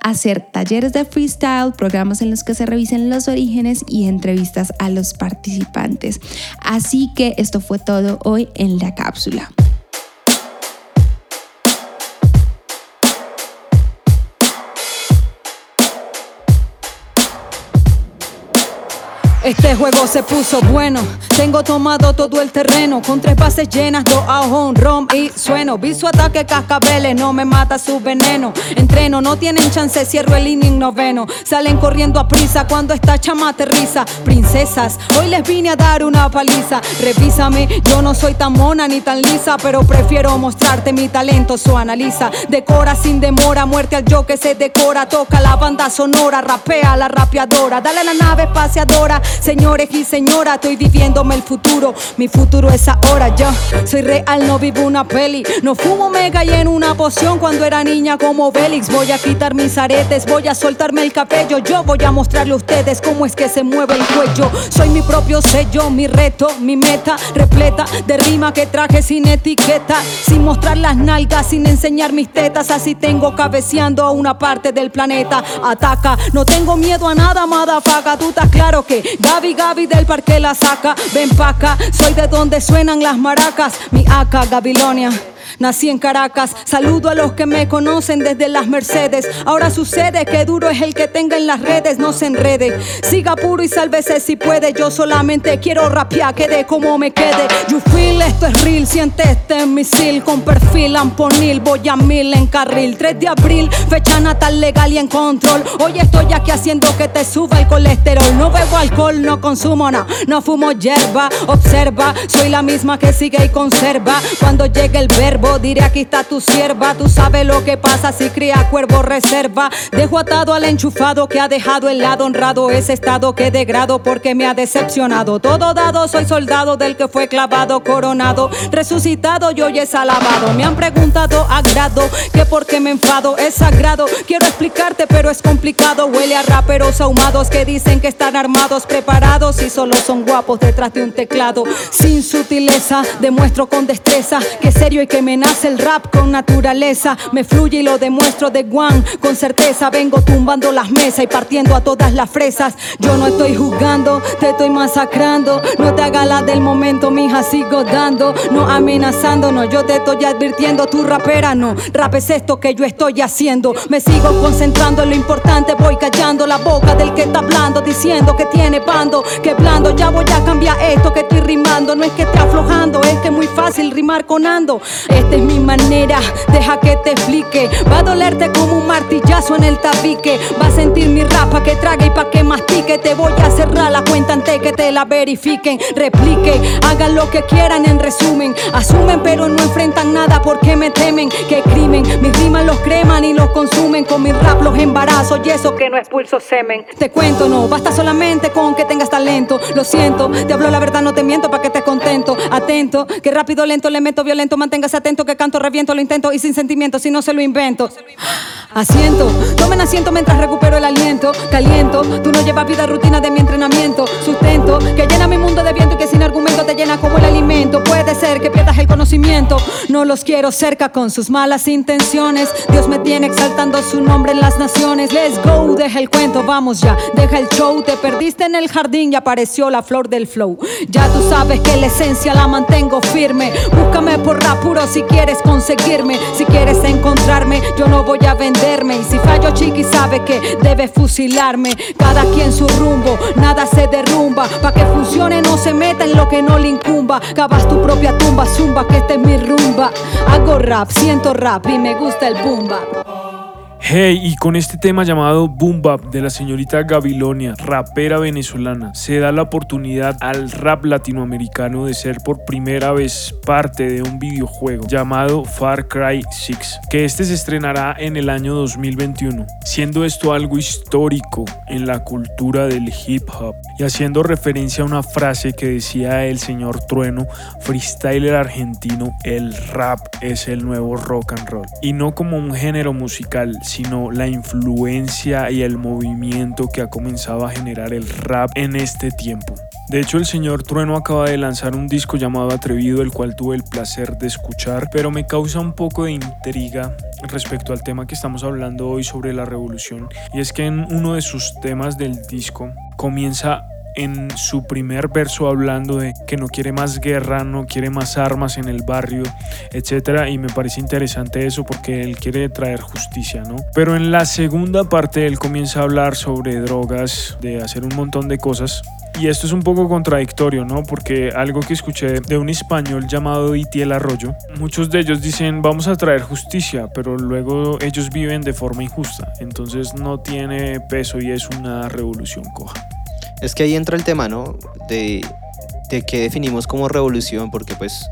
hacer talleres de freestyle, programas en los que se revisen los orígenes y entrevistas a los participantes. Así que esto fue todo hoy en la cápsula. Este juego se puso bueno. Tengo tomado todo el terreno. Con tres bases llenas, dos a rom y sueno. Vi su ataque cascabeles, no me mata su veneno. Entreno, no tienen chance, cierro el inning noveno. Salen corriendo a prisa cuando esta chama aterriza. Princesas, hoy les vine a dar una paliza. Revísame, yo no soy tan mona ni tan lisa, pero prefiero mostrarte mi talento. So analiza, decora sin demora, muerte al yo que se decora. Toca la banda sonora, rapea la rapeadora. Dale a la nave espaciadora, señores y señora, estoy viviéndome el futuro. Mi futuro es ahora, yo soy real, no vivo una peli. No fumo mega y en una poción cuando era niña como Bélix. Voy a quitar mis aretes, voy a soltarme el cabello. Yo voy a mostrarle a ustedes cómo es que se mueve el cuello. Soy mi propio sello, mi reto, mi meta repleta de rima que traje sin etiqueta. Sin mostrar las nalgas, sin enseñar mis tetas. Así tengo cabeceando a una parte del planeta. Ataca, no tengo miedo a nada, madafaga. Tú estás claro que Gaby Gaby del parque la saca. Ven pa' acá, soy de donde suenan las maracas. Mi acá, Gabilonia. Nací en Caracas, saludo a los que me conocen desde las Mercedes. Ahora sucede que duro es el que tenga en las redes, no se enrede. Siga puro y sálvese si puede. Yo solamente quiero rapear, quede como me quede. You feel, esto es real, siente este misil con perfil amponil. Voy a mil en carril, 3 de abril, fecha natal legal y en control. Hoy estoy aquí haciendo que te suba el colesterol. No bebo alcohol, no consumo nada, no fumo hierba. Observa, soy la misma que sigue y conserva. Cuando llegue el verbo diré aquí está tu sierva. Tú sabes lo que pasa si cría cuervo reserva. Dejo atado al enchufado que ha dejado el lado honrado. Ese estado que degrado porque me ha decepcionado. Todo dado, soy soldado del que fue clavado, coronado, resucitado y hoy es alabado. Me han preguntado a grado que por qué me enfado. Es sagrado, quiero explicarte, pero es complicado. Huele a raperos ahumados que dicen que están armados, preparados y solo son guapos detrás de un teclado. Sin sutileza, demuestro con destreza que serio y que me nace el rap con naturaleza. Me fluye y lo demuestro de Juan. Con certeza vengo tumbando las mesas y partiendo a todas las fresas. Yo no estoy jugando, te estoy masacrando. No te hagas la del momento, mija, sigo dando. No amenazando, no, yo te estoy advirtiendo. Tu rapera no, rap es esto que yo estoy haciendo. Me sigo concentrando en lo importante, voy callando la boca del que está hablando, diciendo que tiene bando, que blando. Ya voy a cambiar esto que estoy rimando. No es que esté aflojando, es que es muy fácil rimar con ando. Esta es mi manera, deja que te explique. Va a dolerte como un martillazo en el tabique. Va a sentir mi rapa que trague y pa' que mastique. Te voy a cerrar la cuenta antes que te la verifiquen. Replique, hagan lo que quieran en resumen. Asumen pero no enfrentan nada porque me temen. Que crimen, mis rimas los creman y los consumen. Con mi rap los embarazo y eso que no es pulso semen. Te cuento, no, basta solamente con que tengas talento. Lo siento, te hablo la verdad, no te miento pa' que estés contento. Atento, que rápido, lento, le meto violento, manténgase atento que canto, reviento, lo intento y sin sentimiento, si no se lo invento. Asiento, tomen asiento mientras recupero el aliento. Caliento, tú no llevas vida rutina de mi entrenamiento. Sustento, que llena mi mundo de viento y que sin argumento te llena como el alimento. Puede ser que pierdas el conocimiento. No los quiero cerca con sus malas intenciones. Dios me tiene exaltando su nombre en las naciones. Let's go, deja el cuento, vamos ya. Deja el show, te perdiste en el jardín y apareció la flor del flow. Ya tú sabes que la esencia la mantengo firme. Búscame por rap puro si quieres conseguirme. Si quieres encontrarme, yo no voy a venderme. Y si fallo, chiqui, sabe que debe fusilarme. Cada quien su rumbo, nada se derrumba. Pa' que funcione, no se meta en lo que no le incumba. Cavas tu propia tumba, zumba, que esta es mi rumba. Hago rap, siento rap y me gusta el bumba. Hey, y con este tema llamado Boom Bap de la señorita Gabilonia, rapera venezolana, se da la oportunidad al rap latinoamericano de ser por primera vez parte de un videojuego llamado Far Cry 6, que este se estrenará en el año 2021, siendo esto algo histórico en la cultura del hip hop y haciendo referencia a una frase que decía el señor Trueno, freestyler argentino, el rap es el nuevo rock and roll, y no como un género musical, sino la influencia y el movimiento que ha comenzado a generar el rap en este tiempo. De hecho, el señor Trueno acaba de lanzar un disco llamado Atrevido, el cual tuve el placer de escuchar, pero me causa un poco de intriga respecto al tema que estamos hablando hoy sobre la revolución. Y es que en uno de sus temas del disco comienza en su primer verso hablando de que no quiere más guerra, no quiere más armas en el barrio, etcétera, y me parece interesante eso porque él quiere traer justicia, ¿no? Pero en la segunda parte él comienza a hablar sobre drogas, de hacer un montón de cosas y esto es un poco contradictorio, ¿no? Porque algo que escuché de un español llamado Itiel Arroyo, muchos de ellos dicen vamos a traer justicia, pero luego ellos viven de forma injusta, entonces no tiene peso y es una revolución coja. Es que ahí entra el tema, ¿no? De, de qué definimos como revolución, porque pues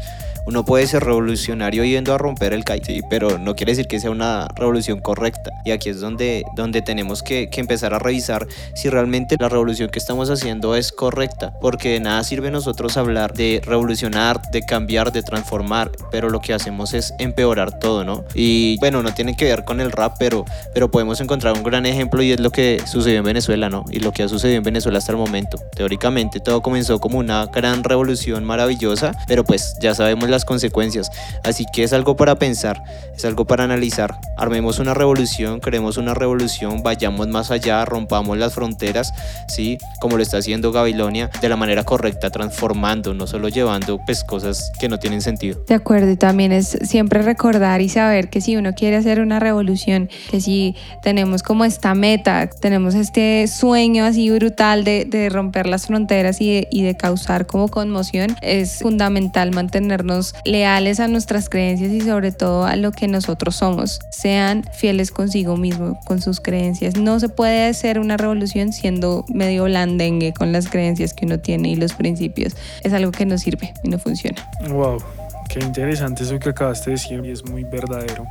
uno puede ser revolucionario yendo a romper el CAI, sí, pero no quiere decir que sea una revolución correcta. Y aquí es donde, donde tenemos que, empezar a revisar si realmente la revolución que estamos haciendo es correcta, porque de nada sirve nosotros hablar de revolucionar, de cambiar, de transformar, pero lo que hacemos es empeorar todo, ¿no? Y bueno, no tiene que ver con el rap, pero, pero podemos encontrar un gran ejemplo y es lo que sucedió en Venezuela, ¿no? Y lo que ha sucedido en Venezuela hasta el momento. Teóricamente todo comenzó como una gran revolución maravillosa, pero pues ya sabemos la consecuencias. Así que es algo para pensar, es algo para analizar. Armemos una revolución, creemos una revolución, vayamos más allá, rompamos las fronteras, ¿sí? Como lo está haciendo Babilonia, de la manera correcta, transformando, no solo llevando pues, cosas que no tienen sentido. De acuerdo, y también es siempre recordar y saber que si uno quiere hacer una revolución, que si tenemos como esta meta, tenemos este sueño así brutal de, romper las fronteras y de causar como conmoción, es fundamental mantenernos leales a nuestras creencias y sobre todo a lo que nosotros somos. Sean fieles consigo mismo, con sus creencias. No se puede hacer una revolución siendo medio blandengue con las creencias que uno tiene y los principios. Es algo que no sirve y no funciona. Wow, qué interesante eso que acabaste de decir y es muy verdadero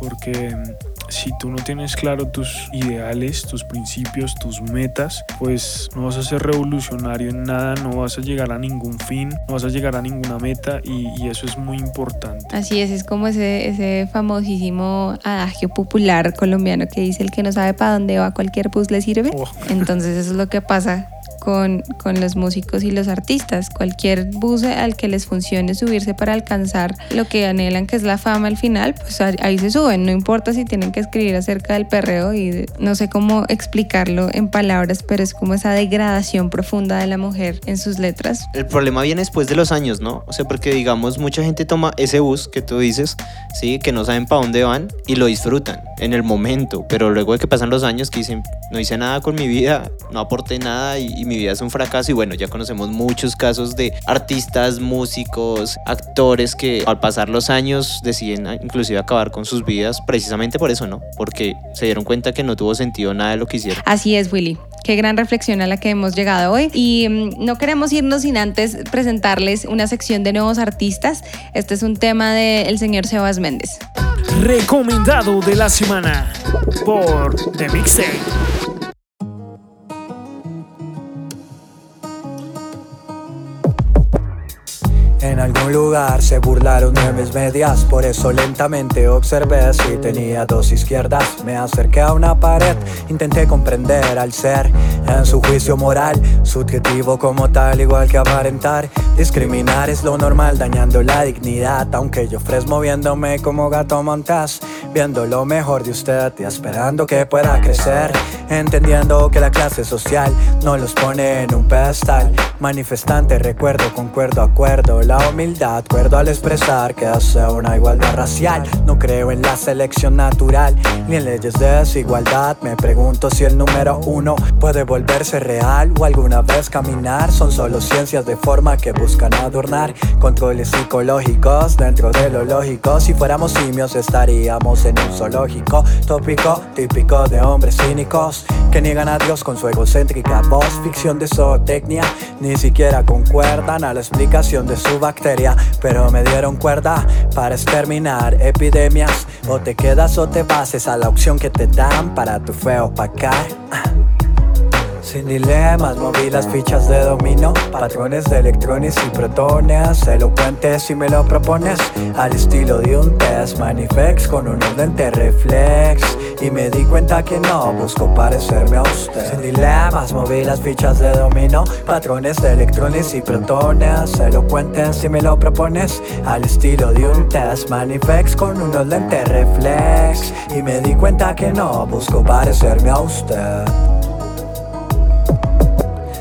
porque si tú no tienes claro tus ideales, tus principios, tus metas, pues no vas a ser revolucionario en nada, no vas a llegar a ningún fin, no vas a llegar a ninguna meta y, eso es muy importante. Así es, es como ese, ese famosísimo adagio popular colombiano que dice el que no sabe para dónde va cualquier bus le sirve. Oh. Entonces eso es lo que pasa con, con, los músicos y los artistas. Cualquier bus al que les funcione subirse para alcanzar lo que anhelan, que es la fama al final, pues ahí se suben. No importa si tienen que escribir acerca del perreo y no sé cómo explicarlo en palabras, pero es como esa degradación profunda de la mujer en sus letras. El problema viene después de los años, ¿no? O sea, porque digamos, mucha gente toma ese bus que tú dices, ¿sí? Que no saben para dónde van y lo disfrutan en el momento, pero luego de que pasan los años que dicen, no hice nada con mi vida, no aporté nada y, y mi vida es un fracaso y bueno, ya conocemos muchos casos de artistas, músicos, actores que al pasar los años deciden inclusive acabar con sus vidas precisamente por eso, ¿no? Porque se dieron cuenta que no tuvo sentido nada de lo que hicieron. Así es, Willy. Qué gran reflexión a la que hemos llegado hoy. Y mm, no queremos irnos sin antes presentarles una sección de nuevos artistas. Este es un tema del señor Sebas Méndez. Recomendado de la semana por The Mixtape. En algún lugar se burlaron de mis medias, por eso lentamente observé si tenía dos izquierdas. Me acerqué a una pared, intenté comprender al ser en su juicio moral, subjetivo como tal, igual que aparentar. Discriminar es lo normal, dañando la dignidad, aunque yo fres moviéndome como gato montaz, viendo lo mejor de usted y esperando que pueda crecer, entendiendo que la clase social no los pone en un pedestal. Manifestante, recuerdo, concuerdo, acuerdo la humildad, acuerdo al expresar que hace una igualdad racial. No creo en la selección natural ni en leyes de desigualdad. Me pregunto si el número uno puede volverse real o alguna vez caminar. Son solo ciencias de forma que buscan adornar controles psicológicos dentro de lo lógico. Si fuéramos simios estaríamos en un zoológico tópico típico de hombres cínicos que niegan a Dios con su egocéntrica voz. Ficción de zootecnia ni siquiera concuerdan a la explicación de su bacteria, pero me dieron cuerda para exterminar epidemias. O te quedas o te pases a la opción que te dan para tu feo pacar. Sin dilemas, moví las fichas de dominó Patrones de electrones y protones Elocuentes si me lo propones Al estilo de un test Manifex con un orden reflex Y me di cuenta que no busco parecerme a usted. Sin dilemas, moví las fichas de dominó Patrones de electrones y protones Elocuentes si me lo propones Al estilo de un test Manifex con un orden reflex Y me di cuenta que no busco parecerme a usted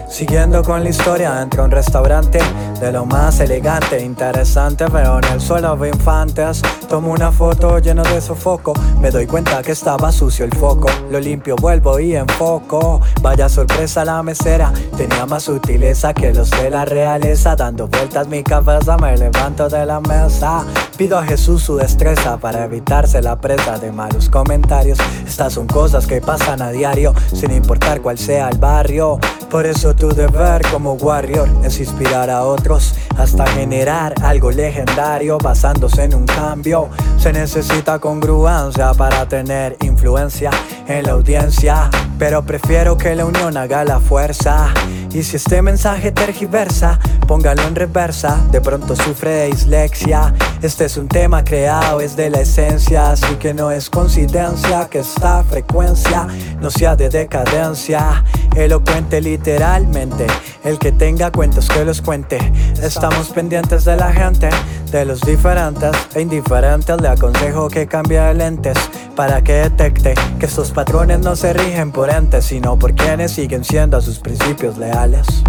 Siguiendo con la historia, entro a un restaurante de lo más elegante, interesante, pero en el suelo veo infantes. Tomo una foto lleno de sofoco, me doy cuenta que estaba sucio el foco. Lo limpio, vuelvo y enfoco. Vaya sorpresa la mesera, tenía más sutileza que los de la realeza. Dando vueltas mi cabeza, me levanto de la mesa. Pido a Jesús su destreza para evitarse la presa de malos comentarios. Estas son cosas que pasan a diario, sin importar cuál sea el barrio. Por eso tu deber como warrior es inspirar a otros hasta generar algo legendario basándose en un cambio. Se necesita congruencia para tener influencia en la audiencia, pero prefiero que la unión haga la fuerza. Y si este mensaje tergiversa, póngalo en reversa, de pronto sufre de dislexia. Este es un tema creado, es de la esencia, así que no es coincidencia que esta frecuencia no sea de decadencia. Elocuente literalmente, el que tenga cuentos que los cuente. Estamos pendientes de la gente, de los diferentes e indiferentes. Le aconsejo que cambie de lentes para que detecte que estos patrones no se rigen por entes, sino por quienes siguen siendo a sus principios leales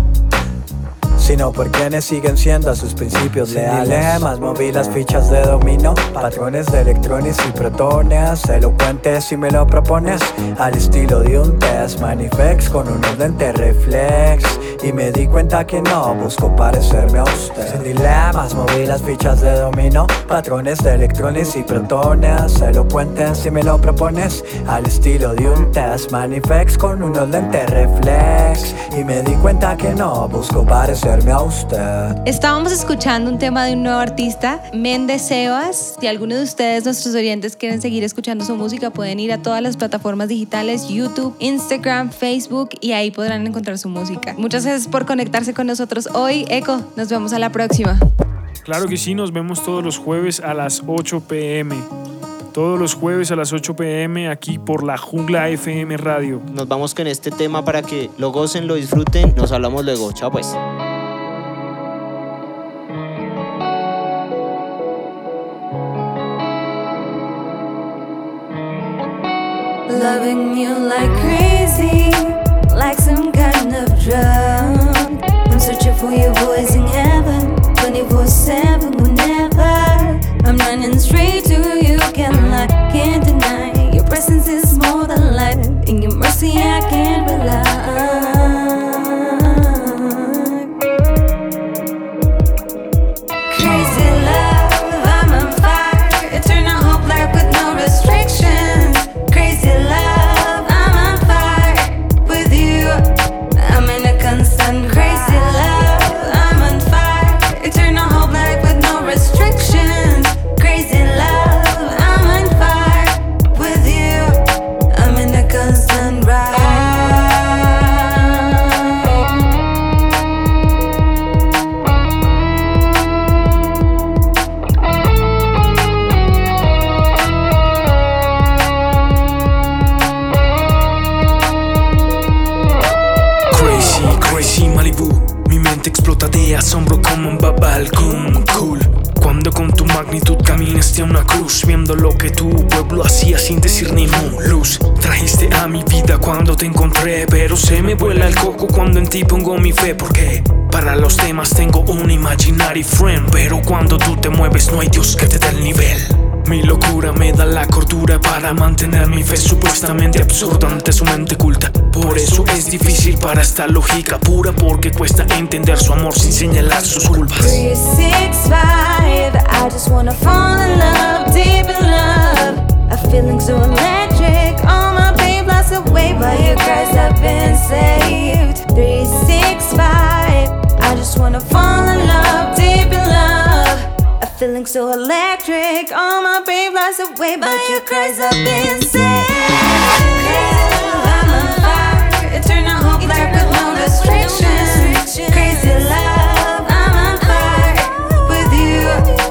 sino por quienes siguen siendo a sus principios Sin leales. Dilemas, moví las fichas de dominó, patrones de electrones y protones, elocuentes si me lo propones, al estilo de un test, manifex con un lente reflex. Y me di cuenta que no busco parecerme a usted. Sin dilemas, moví las fichas de dominó, patrones de electrones y protones, elocuentes si me lo propones, al estilo de un test, manifex con unos lentes reflex. Y me di cuenta que no busco parecerme a usted. Estábamos escuchando un tema de un nuevo artista, Méndez Sebas. Si alguno de ustedes, nuestros oyentes, quieren seguir escuchando su música, pueden ir a todas las plataformas digitales, YouTube, Instagram, Facebook, y ahí podrán encontrar su música. Muchas gracias por conectarse con nosotros hoy. Eco, nos vemos a la próxima. Claro que sí, nos vemos todos los jueves a las 8 pm. Todos los jueves a las 8 pm aquí por la Jungla FM Radio. Nos vamos con este tema para que lo gocen, lo disfruten. Nos hablamos luego. Chao pues. Loving you like crazy, like some kind of drug. I'm searching for your voice in heaven, 24 7, whenever. I'm running straight to you, can't lie, can't deny. Your presence is more than life, in your mercy I can't rely. Crazy, Malibu. Mi mente explota de asombro como un babalcum cool. Cuando con tu magnitud caminaste a una cruz, viendo lo que tu pueblo hacía sin decir ni mu. Luz, trajiste a mi vida cuando te encontré, pero se me vuela el coco cuando en ti pongo mi fe. Porque para los temas tengo un imaginary friend, pero cuando tú te mueves no hay Dios que te dé el nivel. Mi locura me da la cordura para mantener mi fe supuestamente absurda ante su mente culta. Por eso es difícil para esta lógica pura, porque cuesta entender su amor sin señalar sus culpas. 365, I just wanna fall in love, deep in love. A feeling so electric, all my pain blows away by your cries. I've been saved. 365, I just wanna fall in love, deep in love. Feeling so electric, all my pain blows away by your cries. I've been saved. I'm on fire, eternal hope, life with no restrictions. Crazy love, I'm on fire with you.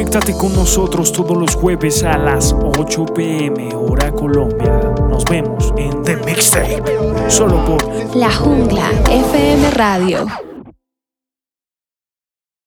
Conéctate con nosotros todos los jueves a las 8 pm hora Colombia. Nos vemos en The Mixtape, solo por La Jungla FM Radio.